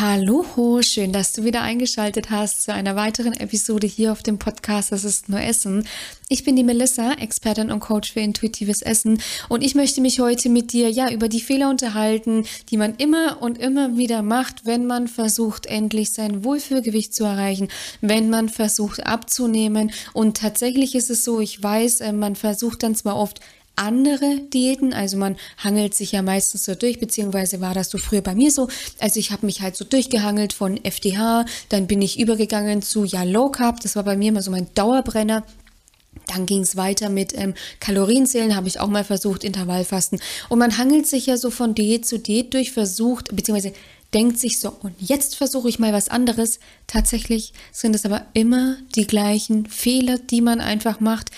Hallo, schön, dass du wieder eingeschaltet hast zu einer weiteren Episode hier auf dem Podcast Das ist nur Essen. Ich bin die Melissa, Expertin und Coach für intuitives Essen und ich möchte mich heute mit dir ja über die Fehler unterhalten, die man immer und immer wieder macht, wenn man versucht endlich sein Wohlfühlgewicht zu erreichen, wenn man versucht abzunehmen und tatsächlich ist es so, ich weiß, äh, man versucht dann zwar oft andere Diäten. Also man hangelt sich ja meistens so durch, beziehungsweise war das so früher bei mir so. Also ich habe mich halt so durchgehangelt von FDH, dann bin ich übergegangen zu ja Low Carb. Das war bei mir immer so mein Dauerbrenner. Dann ging es weiter mit ähm, Kalorienzählen, habe ich auch mal versucht, Intervallfasten. Und man hangelt sich ja so von Diät zu Diät durch, versucht, beziehungsweise denkt sich so, und jetzt versuche ich mal was anderes. Tatsächlich sind es aber immer die gleichen Fehler, die man einfach macht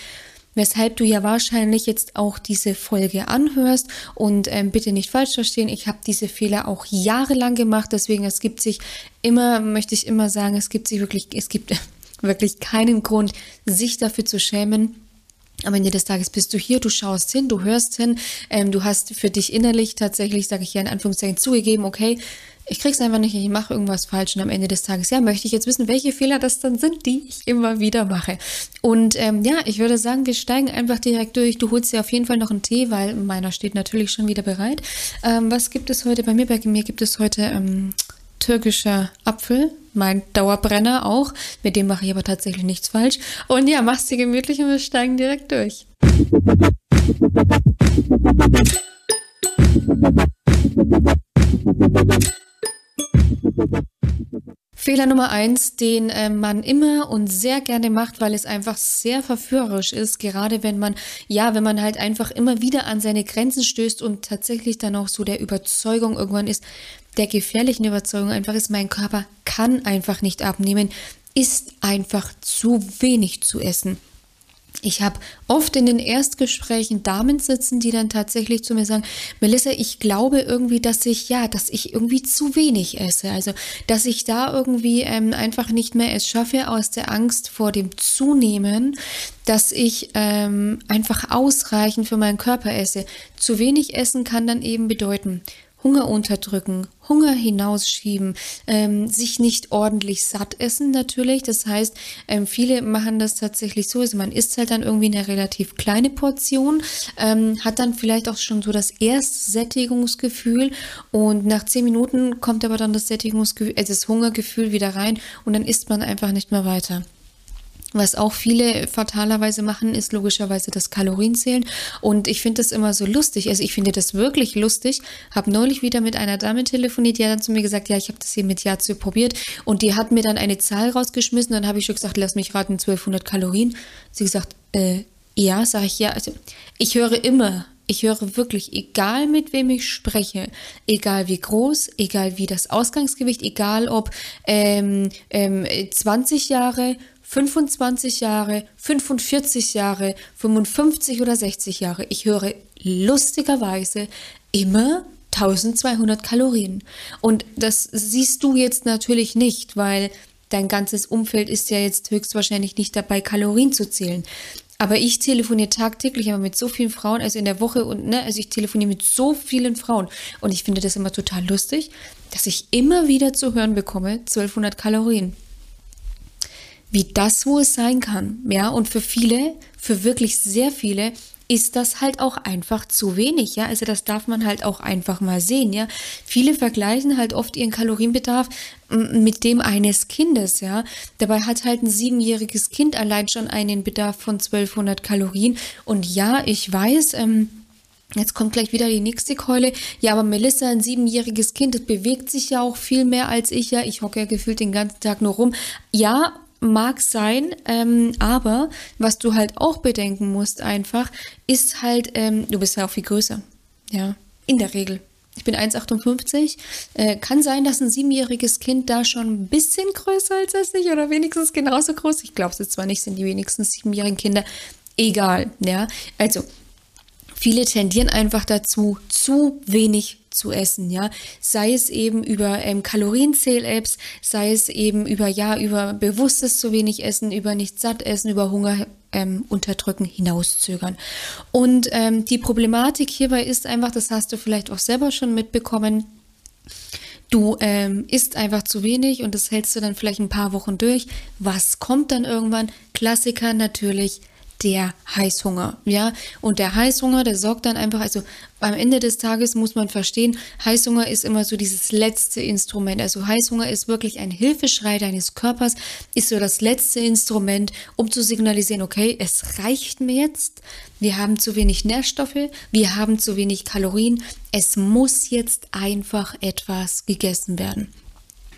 weshalb du ja wahrscheinlich jetzt auch diese Folge anhörst und ähm, bitte nicht falsch verstehen, ich habe diese Fehler auch jahrelang gemacht, deswegen es gibt sich immer, möchte ich immer sagen, es gibt sich wirklich, es gibt wirklich keinen Grund, sich dafür zu schämen. Am Ende des Tages bist du hier, du schaust hin, du hörst hin, ähm, du hast für dich innerlich tatsächlich, sage ich ja in Anführungszeichen, zugegeben, okay, ich krieg's einfach nicht, ich mache irgendwas falsch und am Ende des Tages, ja, möchte ich jetzt wissen, welche Fehler das dann sind, die ich immer wieder mache. Und ähm, ja, ich würde sagen, wir steigen einfach direkt durch. Du holst dir auf jeden Fall noch einen Tee, weil meiner steht natürlich schon wieder bereit. Ähm, was gibt es heute bei mir? Bei mir gibt es heute ähm, türkischer Apfel, mein Dauerbrenner auch. Mit dem mache ich aber tatsächlich nichts falsch. Und ja, mach's dir gemütlich und wir steigen direkt durch. Fehler Nummer eins, den äh, man immer und sehr gerne macht, weil es einfach sehr verführerisch ist, gerade wenn man, ja, wenn man halt einfach immer wieder an seine Grenzen stößt und tatsächlich dann auch so der Überzeugung irgendwann ist, der gefährlichen Überzeugung einfach ist, mein Körper kann einfach nicht abnehmen, ist einfach zu wenig zu essen. Ich habe oft in den Erstgesprächen Damen sitzen, die dann tatsächlich zu mir sagen, Melissa, ich glaube irgendwie, dass ich, ja, dass ich irgendwie zu wenig esse. Also, dass ich da irgendwie ähm, einfach nicht mehr es schaffe aus der Angst vor dem Zunehmen, dass ich ähm, einfach ausreichend für meinen Körper esse. Zu wenig essen kann dann eben bedeuten, Hunger unterdrücken, Hunger hinausschieben, ähm, sich nicht ordentlich satt essen natürlich. Das heißt, ähm, viele machen das tatsächlich so, also man isst halt dann irgendwie eine relativ kleine Portion, ähm, hat dann vielleicht auch schon so das erste Sättigungsgefühl und nach zehn Minuten kommt aber dann das Sättigungsgefühl, äh, das Hungergefühl wieder rein und dann isst man einfach nicht mehr weiter. Was auch viele fatalerweise machen, ist logischerweise das Kalorienzählen. Und ich finde das immer so lustig. Also ich finde das wirklich lustig. Habe neulich wieder mit einer Dame telefoniert, die hat dann zu mir gesagt, ja, ich habe das hier mit Yazoo probiert. Und die hat mir dann eine Zahl rausgeschmissen. Dann habe ich schon gesagt, lass mich raten, 1200 Kalorien. Sie gesagt, äh, ja, sage ich ja. Also ich höre immer ich höre wirklich, egal mit wem ich spreche, egal wie groß, egal wie das Ausgangsgewicht, egal ob ähm, ähm, 20 Jahre, 25 Jahre, 45 Jahre, 55 oder 60 Jahre. Ich höre lustigerweise immer 1200 Kalorien. Und das siehst du jetzt natürlich nicht, weil dein ganzes Umfeld ist ja jetzt höchstwahrscheinlich nicht dabei, Kalorien zu zählen. Aber ich telefoniere tagtäglich aber mit so vielen Frauen, also in der Woche und ne, also ich telefoniere mit so vielen Frauen und ich finde das immer total lustig, dass ich immer wieder zu hören bekomme 1200 Kalorien wie das wohl sein kann. Ja, und für viele, für wirklich sehr viele, ist das halt auch einfach zu wenig, ja. Also das darf man halt auch einfach mal sehen, ja. Viele vergleichen halt oft ihren Kalorienbedarf mit dem eines Kindes, ja. Dabei hat halt ein siebenjähriges Kind allein schon einen Bedarf von 1200 Kalorien. Und ja, ich weiß, ähm, Jetzt kommt gleich wieder die nächste Keule. Ja, aber Melissa, ein siebenjähriges Kind, das bewegt sich ja auch viel mehr als ich. Ja, ich hocke ja gefühlt den ganzen Tag nur rum. Ja, mag sein, ähm, aber was du halt auch bedenken musst einfach, ist halt, ähm, du bist ja auch viel größer. Ja, in der Regel. Ich bin 1,58. Äh, kann sein, dass ein siebenjähriges Kind da schon ein bisschen größer als ich oder wenigstens genauso groß. Ich glaube es zwar nicht, sind die wenigsten siebenjährigen Kinder. Egal, ja. Also, viele tendieren einfach dazu, zu wenig zu essen, ja. Sei es eben über ähm, Kalorienzähl-Apps, sei es eben über, ja, über bewusstes zu wenig Essen, über nicht satt essen, über Hunger ähm, unterdrücken, hinauszögern. Und ähm, die Problematik hierbei ist einfach, das hast du vielleicht auch selber schon mitbekommen, Du ähm, isst einfach zu wenig und das hältst du dann vielleicht ein paar Wochen durch. Was kommt dann irgendwann? Klassiker natürlich der Heißhunger, ja. Und der Heißhunger, der sorgt dann einfach, also am Ende des Tages muss man verstehen, Heißhunger ist immer so dieses letzte Instrument. Also Heißhunger ist wirklich ein Hilfeschrei deines Körpers, ist so das letzte Instrument, um zu signalisieren, okay, es reicht mir jetzt. Wir haben zu wenig Nährstoffe, wir haben zu wenig Kalorien. Es muss jetzt einfach etwas gegessen werden.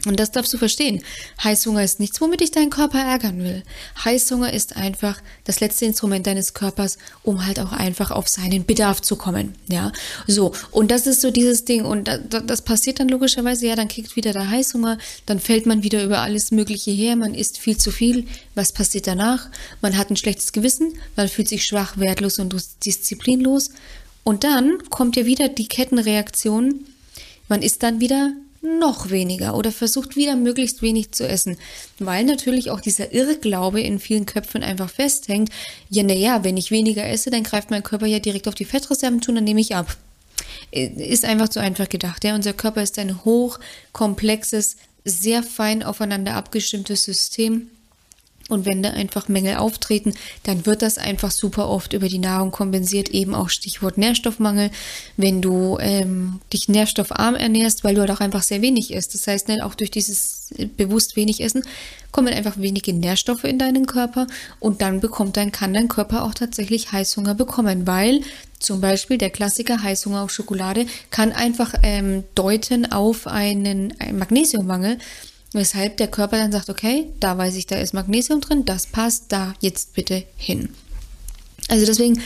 Und das darfst du verstehen. Heißhunger ist nichts, womit ich deinen Körper ärgern will. Heißhunger ist einfach das letzte Instrument deines Körpers, um halt auch einfach auf seinen Bedarf zu kommen. Ja, so. Und das ist so dieses Ding. Und das passiert dann logischerweise, ja, dann kriegt wieder der Heißhunger, dann fällt man wieder über alles Mögliche her, man isst viel zu viel. Was passiert danach? Man hat ein schlechtes Gewissen, man fühlt sich schwach, wertlos und disziplinlos. Und dann kommt ja wieder die Kettenreaktion. Man ist dann wieder noch weniger oder versucht wieder möglichst wenig zu essen, weil natürlich auch dieser Irrglaube in vielen Köpfen einfach festhängt, ja, naja, wenn ich weniger esse, dann greift mein Körper ja direkt auf die Fettreserven zu, dann nehme ich ab. Ist einfach zu einfach gedacht. Ja? Unser Körper ist ein hochkomplexes, sehr fein aufeinander abgestimmtes System und wenn da einfach Mängel auftreten, dann wird das einfach super oft über die Nahrung kompensiert, eben auch Stichwort Nährstoffmangel. Wenn du ähm, dich nährstoffarm ernährst, weil du halt auch einfach sehr wenig isst. Das heißt, ne, auch durch dieses bewusst wenig Essen kommen einfach wenige Nährstoffe in deinen Körper und dann bekommt dein, kann dein Körper auch tatsächlich Heißhunger bekommen, weil zum Beispiel der Klassiker Heißhunger auf Schokolade kann einfach ähm, deuten auf einen, einen Magnesiummangel. Weshalb der Körper dann sagt, okay, da weiß ich, da ist Magnesium drin, das passt, da jetzt bitte hin. Also deswegen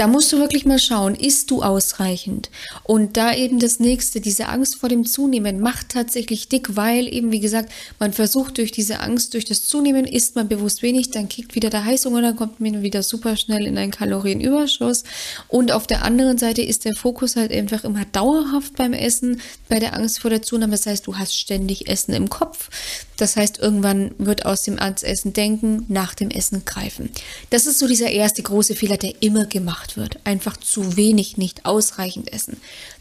da musst du wirklich mal schauen, isst du ausreichend? Und da eben das nächste, diese Angst vor dem Zunehmen macht tatsächlich dick, weil eben, wie gesagt, man versucht durch diese Angst, durch das Zunehmen, isst man bewusst wenig, dann kickt wieder der Heißhunger, dann kommt man wieder super schnell in einen Kalorienüberschuss. Und auf der anderen Seite ist der Fokus halt einfach immer dauerhaft beim Essen, bei der Angst vor der Zunahme. Das heißt, du hast ständig Essen im Kopf. Das heißt, irgendwann wird aus dem Essen denken, nach dem Essen greifen. Das ist so dieser erste große Fehler, der immer gemacht gemacht wird. Einfach zu wenig, nicht ausreichend essen.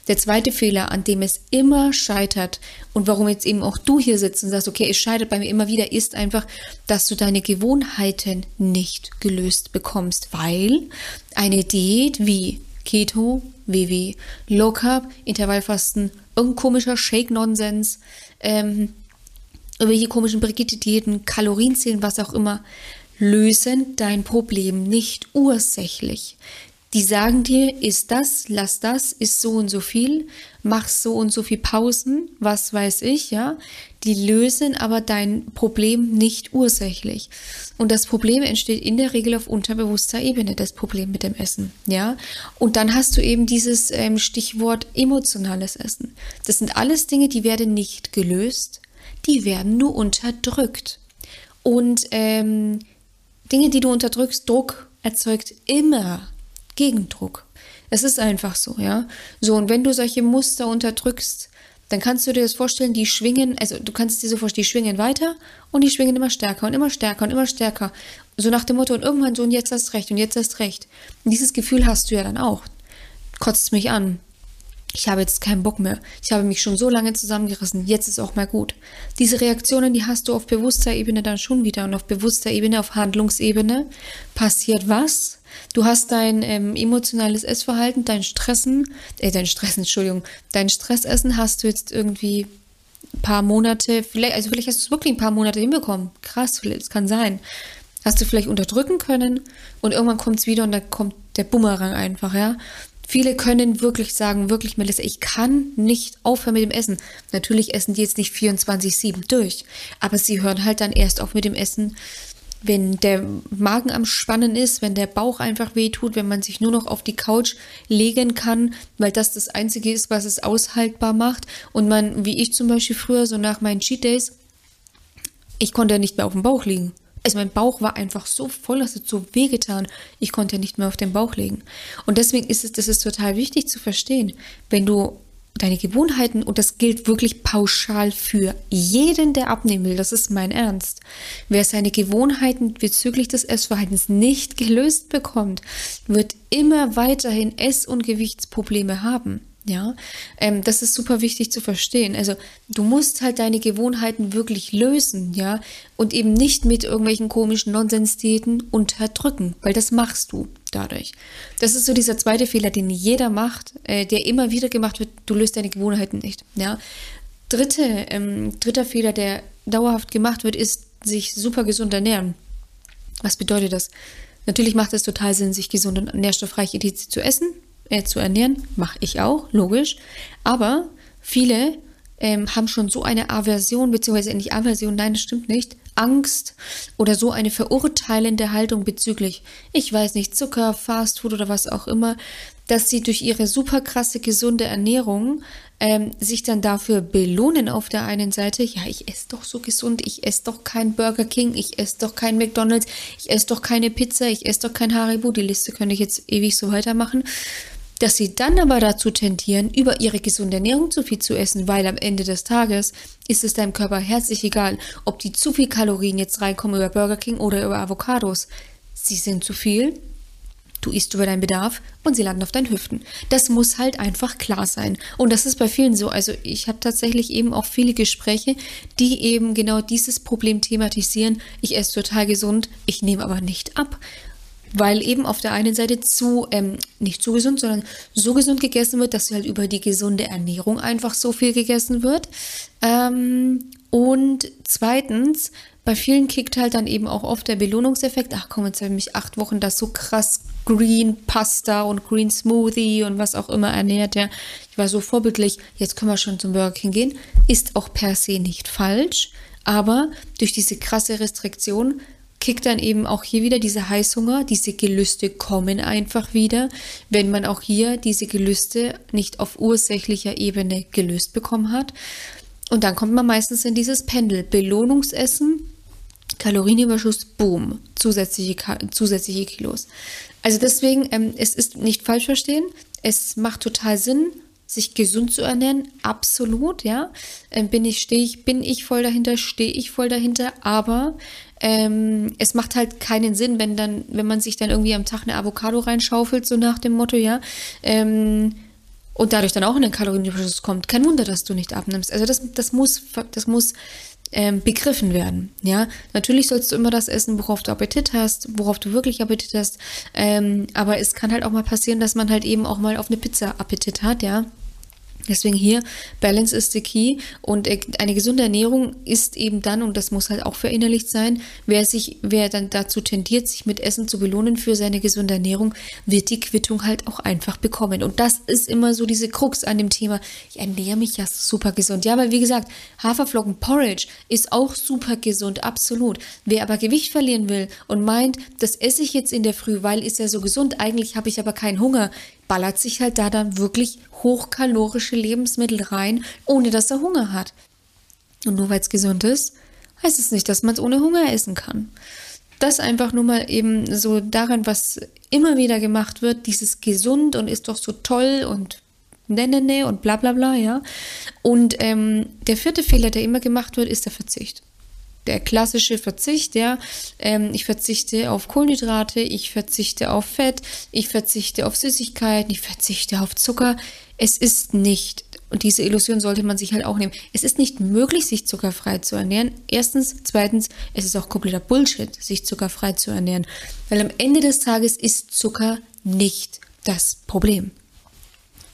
Der zweite Fehler, an dem es immer scheitert und warum jetzt eben auch du hier sitzt und sagst, okay, es scheitert bei mir immer wieder, ist einfach, dass du deine Gewohnheiten nicht gelöst bekommst, weil eine Diät wie Keto, WW, Low Carb, Intervallfasten, irgendein komischer Shake-Nonsens, ähm, irgendwelche komischen Brigitte-Diäten, Kalorienzählen, was auch immer, lösen dein Problem nicht ursächlich. Die sagen dir, ist das, lass das, ist so und so viel, mach so und so viel Pausen, was weiß ich, ja. Die lösen aber dein Problem nicht ursächlich. Und das Problem entsteht in der Regel auf unterbewusster Ebene, das Problem mit dem Essen, ja. Und dann hast du eben dieses ähm, Stichwort emotionales Essen. Das sind alles Dinge, die werden nicht gelöst, die werden nur unterdrückt. Und ähm, Dinge, die du unterdrückst, Druck erzeugt immer Gegendruck. Es ist einfach so, ja. So, und wenn du solche Muster unterdrückst, dann kannst du dir das vorstellen, die schwingen, also du kannst dir so vorstellen, die schwingen weiter und die schwingen immer stärker und immer stärker und immer stärker. So nach dem Motto, und irgendwann so, und jetzt hast recht und jetzt hast recht. Und dieses Gefühl hast du ja dann auch. Kotzt mich an, ich habe jetzt keinen Bock mehr. Ich habe mich schon so lange zusammengerissen. Jetzt ist auch mal gut. Diese Reaktionen, die hast du auf bewusster Ebene dann schon wieder. Und auf bewusster Ebene, auf Handlungsebene passiert was? Du hast dein ähm, emotionales Essverhalten, dein Stressen, äh, dein Stressen, Entschuldigung, dein Stressessen hast du jetzt irgendwie ein paar Monate, vielleicht, also vielleicht hast du es wirklich ein paar Monate hinbekommen. Krass, es kann sein. Hast du vielleicht unterdrücken können und irgendwann kommt es wieder und dann kommt der Bumerang einfach, ja. Viele können wirklich sagen, wirklich, Melissa, ich kann nicht aufhören mit dem Essen. Natürlich essen die jetzt nicht 24-7 durch, aber sie hören halt dann erst auf mit dem Essen, wenn der Magen am Spannen ist, wenn der Bauch einfach wehtut, wenn man sich nur noch auf die Couch legen kann, weil das das Einzige ist, was es aushaltbar macht. Und man, wie ich zum Beispiel früher, so nach meinen Cheat Days, ich konnte ja nicht mehr auf dem Bauch liegen. Also mein Bauch war einfach so voll, das hat so wehgetan. Ich konnte ja nicht mehr auf den Bauch legen. Und deswegen ist es, das ist total wichtig zu verstehen, wenn du deine Gewohnheiten, und das gilt wirklich pauschal für jeden, der abnehmen will, das ist mein Ernst. Wer seine Gewohnheiten bezüglich des Essverhaltens nicht gelöst bekommt, wird immer weiterhin Ess- und Gewichtsprobleme haben. Ja, ähm, das ist super wichtig zu verstehen. Also du musst halt deine Gewohnheiten wirklich lösen, ja, und eben nicht mit irgendwelchen komischen Nonsensdiäten unterdrücken, weil das machst du dadurch. Das ist so dieser zweite Fehler, den jeder macht, äh, der immer wieder gemacht wird. Du löst deine Gewohnheiten nicht, ja. Dritte, ähm, dritter Fehler, der dauerhaft gemacht wird, ist sich super gesund ernähren. Was bedeutet das? Natürlich macht es total Sinn, sich gesund und nährstoffreich zu essen, äh, zu ernähren. Mache ich auch, logisch. Aber viele ähm, haben schon so eine Aversion, beziehungsweise nicht Aversion, nein, das stimmt nicht, Angst oder so eine verurteilende Haltung bezüglich, ich weiß nicht, Zucker, Fastfood oder was auch immer, dass sie durch ihre super krasse gesunde Ernährung ähm, sich dann dafür belohnen auf der einen Seite, ja, ich esse doch so gesund, ich esse doch kein Burger King, ich esse doch kein McDonald's, ich esse doch keine Pizza, ich esse doch kein Haribo, die Liste könnte ich jetzt ewig so weitermachen dass sie dann aber dazu tendieren, über ihre gesunde Ernährung zu viel zu essen, weil am Ende des Tages ist es deinem Körper herzlich egal, ob die zu viel Kalorien jetzt reinkommen über Burger King oder über Avocados. Sie sind zu viel, du isst über deinen Bedarf und sie landen auf deinen Hüften. Das muss halt einfach klar sein. Und das ist bei vielen so. Also ich habe tatsächlich eben auch viele Gespräche, die eben genau dieses Problem thematisieren. Ich esse total gesund, ich nehme aber nicht ab weil eben auf der einen Seite zu, ähm, nicht zu gesund, sondern so gesund gegessen wird, dass halt über die gesunde Ernährung einfach so viel gegessen wird. Ähm, und zweitens, bei vielen kickt halt dann eben auch oft der Belohnungseffekt. Ach komm, jetzt habe ich mich acht Wochen da so krass Green Pasta und Green Smoothie und was auch immer ernährt. Ja. Ich war so vorbildlich, jetzt können wir schon zum Burger King gehen. Ist auch per se nicht falsch, aber durch diese krasse Restriktion kickt dann eben auch hier wieder dieser Heißhunger, diese Gelüste kommen einfach wieder, wenn man auch hier diese Gelüste nicht auf ursächlicher Ebene gelöst bekommen hat. Und dann kommt man meistens in dieses Pendel. Belohnungsessen, Kalorienüberschuss, boom, zusätzliche, zusätzliche Kilos. Also deswegen, ähm, es ist nicht falsch verstehen, es macht total Sinn, sich gesund zu ernähren, absolut, ja. Ähm, bin ich, stehe ich, bin ich voll dahinter, stehe ich voll dahinter, aber ähm, es macht halt keinen Sinn, wenn dann, wenn man sich dann irgendwie am Tag eine Avocado reinschaufelt, so nach dem Motto, ja, ähm, und dadurch dann auch in den Kalorienüberschuss kommt. Kein Wunder, dass du nicht abnimmst. Also das, das muss, das muss ähm, begriffen werden. Ja, natürlich sollst du immer das essen, worauf du Appetit hast, worauf du wirklich Appetit hast. Ähm, aber es kann halt auch mal passieren, dass man halt eben auch mal auf eine Pizza Appetit hat, ja. Deswegen hier, Balance is the key und äh, eine gesunde Ernährung ist eben dann, und das muss halt auch verinnerlicht sein, wer sich, wer dann dazu tendiert, sich mit Essen zu belohnen für seine gesunde Ernährung, wird die Quittung halt auch einfach bekommen. Und das ist immer so diese Krux an dem Thema. Ich ernähre mich ja super gesund. Ja, weil wie gesagt, Haferflocken Porridge ist auch super gesund, absolut. Wer aber Gewicht verlieren will und meint, das esse ich jetzt in der Früh, weil ist ja so gesund, eigentlich habe ich aber keinen Hunger, ballert sich halt da dann wirklich hochkalorische Lebensmittel rein, ohne dass er Hunger hat. Und nur weil es gesund ist, heißt es nicht, dass man es ohne Hunger essen kann. Das einfach nur mal eben so daran, was immer wieder gemacht wird, dieses gesund und ist doch so toll und ne, ne, ne und bla bla bla, ja. Und ähm, der vierte Fehler, der immer gemacht wird, ist der Verzicht der klassische Verzicht, ja. Ähm, ich verzichte auf Kohlenhydrate, ich verzichte auf Fett, ich verzichte auf Süßigkeiten, ich verzichte auf Zucker. Es ist nicht, und diese Illusion sollte man sich halt auch nehmen, es ist nicht möglich, sich zuckerfrei zu ernähren. Erstens, zweitens, es ist auch kompletter Bullshit, sich zuckerfrei zu ernähren. Weil am Ende des Tages ist Zucker nicht das Problem.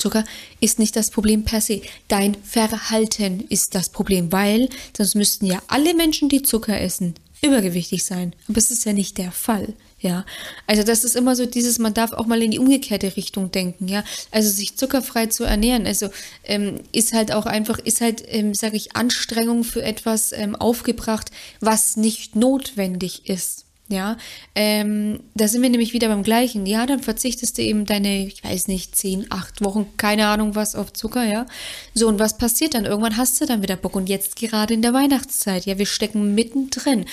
Zucker ist nicht das Problem per se. Dein Verhalten ist das Problem, weil sonst müssten ja alle Menschen, die Zucker essen, übergewichtig sein. Aber es ist ja nicht der Fall. Ja, also das ist immer so dieses, man darf auch mal in die umgekehrte Richtung denken, ja. Also sich zuckerfrei zu ernähren, also ähm, ist halt auch einfach, ist halt, ähm, sage ich, Anstrengung für etwas ähm, aufgebracht, was nicht notwendig ist. Ja, ähm, da sind wir nämlich wieder beim gleichen. Ja, dann verzichtest du eben deine, ich weiß nicht, zehn, acht Wochen, keine Ahnung was, auf Zucker, ja. So, und was passiert dann? Irgendwann hast du dann wieder Bock. Und jetzt gerade in der Weihnachtszeit, ja, wir stecken mittendrin.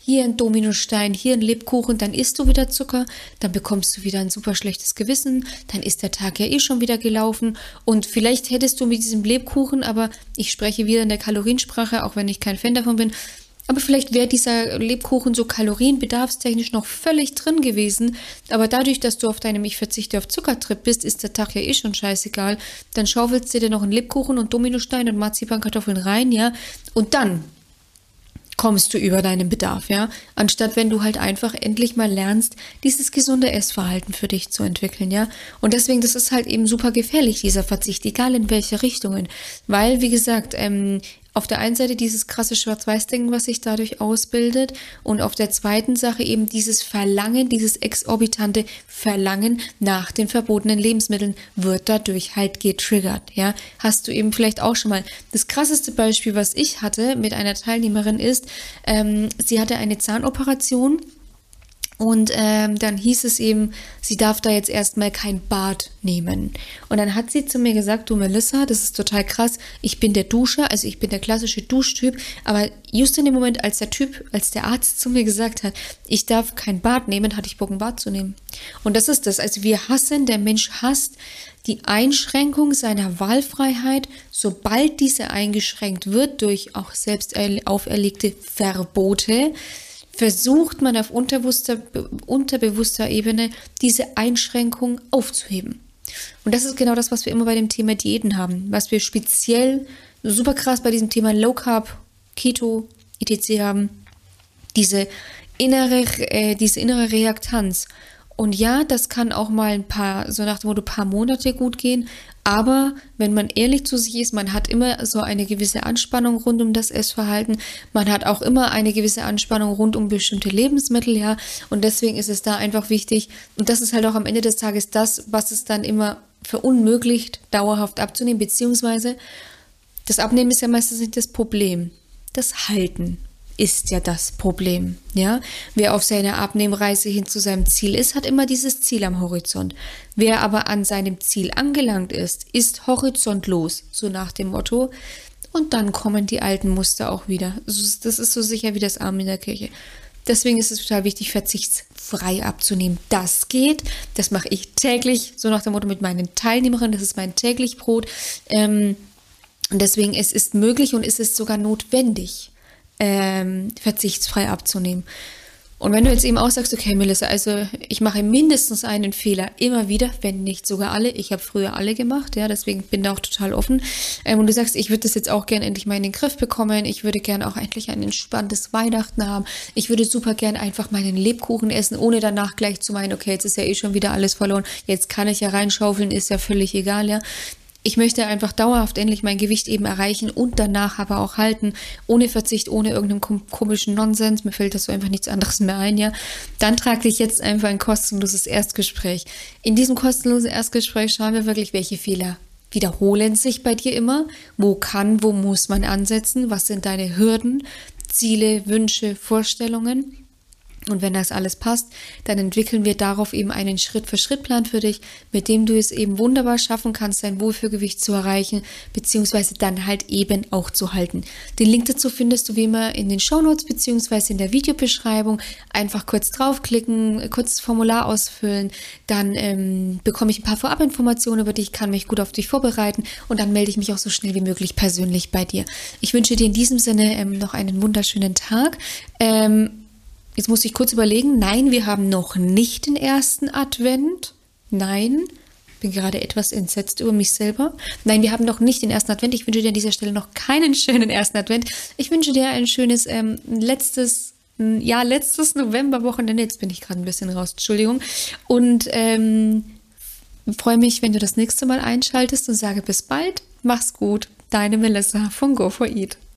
Hier ein Dominostein, hier ein Lebkuchen, dann isst du wieder Zucker, dann bekommst du wieder ein super schlechtes Gewissen, dann ist der Tag ja eh schon wieder gelaufen und vielleicht hättest du mit diesem Lebkuchen, aber ich spreche wieder in der Kaloriensprache, auch wenn ich kein Fan davon bin, Aber vielleicht wäre dieser Lebkuchen so kalorienbedarfstechnisch noch völlig drin gewesen. Aber dadurch, dass du auf deinem Ich verzichte auf Zuckertrip bist, ist der Tag ja eh schon scheißegal. Dann schaufelst du dir noch einen Lebkuchen und Dominostein und Marzipankartoffeln rein, ja. Und dann kommst du über deinen Bedarf, ja. Anstatt wenn du halt einfach endlich mal lernst, dieses gesunde Essverhalten für dich zu entwickeln, ja. Und deswegen, das ist halt eben super gefährlich, dieser Verzicht, egal in welche Richtungen. Weil, wie gesagt, ähm, auf der einen Seite dieses krasse Schwarz-Weiß-Denken, was sich dadurch ausbildet, und auf der zweiten Sache eben dieses Verlangen, dieses exorbitante Verlangen nach den verbotenen Lebensmitteln wird dadurch halt getriggert. Ja, hast du eben vielleicht auch schon mal. Das krasseste Beispiel, was ich hatte mit einer Teilnehmerin ist, ähm, sie hatte eine Zahnoperation und ähm, dann hieß es eben, sie darf da jetzt erstmal kein Bad nehmen. Und dann hat sie zu mir gesagt, du Melissa, das ist total krass, ich bin der Duscher, also ich bin der klassische Duschtyp, aber just in dem Moment, als der Typ, als der Arzt zu mir gesagt hat, ich darf kein Bad nehmen, hatte ich Bock, ein Bad zu nehmen. Und das ist das, also wir hassen, der Mensch hasst die Einschränkung seiner Wahlfreiheit, sobald diese eingeschränkt wird durch auch selbst auferlegte Verbote, versucht man auf unterbewusster, unterbewusster Ebene diese Einschränkung aufzuheben. Und das ist genau das, was wir immer bei dem Thema Diäten haben, was wir speziell super krass bei diesem Thema Low Carb, Keto, etc. haben. Diese innere, äh, diese innere Reaktanz. Und ja, das kann auch mal ein paar, so nach dem Motto, paar Monate gut gehen. Aber wenn man ehrlich zu sich ist, man hat immer so eine gewisse Anspannung rund um das Essverhalten. Man hat auch immer eine gewisse Anspannung rund um bestimmte Lebensmittel, ja. Und deswegen ist es da einfach wichtig. Und das ist halt auch am Ende des Tages das, was es dann immer verunmöglicht, dauerhaft abzunehmen. Beziehungsweise das Abnehmen ist ja meistens nicht das Problem. Das Halten ist ja das Problem. Ja, wer auf seiner Abnehmreise hin zu seinem Ziel ist, hat immer dieses Ziel am Horizont. Wer aber an seinem Ziel angelangt ist, ist horizontlos, so nach dem Motto. Und dann kommen die alten Muster auch wieder. Das ist so sicher wie das Arm in der Kirche. Deswegen ist es total wichtig, verzichtsfrei abzunehmen. Das geht. Das mache ich täglich, so nach dem Motto mit meinen Teilnehmerinnen. Das ist mein täglich Brot. Ähm, und deswegen es ist möglich und es ist sogar notwendig ähm, verzichtsfrei abzunehmen. Und wenn du jetzt eben auch sagst, okay, Melissa, also ich mache mindestens einen Fehler immer wieder, wenn nicht sogar alle. Ich habe früher alle gemacht, ja, deswegen bin da auch total offen. Ähm, und du sagst, ich würde das jetzt auch gern endlich mal in den Griff bekommen. Ich würde gern auch endlich ein entspanntes Weihnachten haben. Ich würde super gern einfach meinen Lebkuchen essen, ohne danach gleich zu meinen, okay, jetzt ist ja eh schon wieder alles verloren. Jetzt kann ich ja reinschaufeln, ist ja völlig egal, ja ich möchte einfach dauerhaft endlich mein Gewicht eben erreichen und danach aber auch halten, ohne Verzicht, ohne irgendeinen komischen Nonsens, mir fällt das so einfach nichts anderes mehr ein, ja, dann trage dich jetzt einfach ein kostenloses Erstgespräch. In diesem kostenlosen Erstgespräch schauen wir wirklich, welche Fehler wiederholen sich bei dir immer, wo kann, wo muss man ansetzen, was sind deine Hürden, Ziele, Wünsche, Vorstellungen und wenn das alles passt, dann entwickeln wir darauf eben einen Schritt-für-Schritt-Plan für dich, mit dem du es eben wunderbar schaffen kannst, dein Wohlfühlgewicht zu erreichen, beziehungsweise dann halt eben auch zu halten. Den Link dazu findest du wie immer in den Shownotes, beziehungsweise in der Videobeschreibung. Einfach kurz draufklicken, kurz das Formular ausfüllen, dann ähm, bekomme ich ein paar Vorabinformationen über dich, kann mich gut auf dich vorbereiten und dann melde ich mich auch so schnell wie möglich persönlich bei dir. Ich wünsche dir in diesem Sinne ähm, noch einen wunderschönen Tag. Ähm, Jetzt muss ich kurz überlegen. Nein, wir haben noch nicht den ersten Advent. Nein, bin gerade etwas entsetzt über mich selber. Nein, wir haben noch nicht den ersten Advent. Ich wünsche dir an dieser Stelle noch keinen schönen ersten Advent. Ich wünsche dir ein schönes ähm, letztes, ja, letztes Novemberwochenende. Jetzt bin ich gerade ein bisschen raus, Entschuldigung. Und ähm, freue mich, wenn du das nächste Mal einschaltest und sage bis bald. Mach's gut. Deine Melissa von Go for Eat.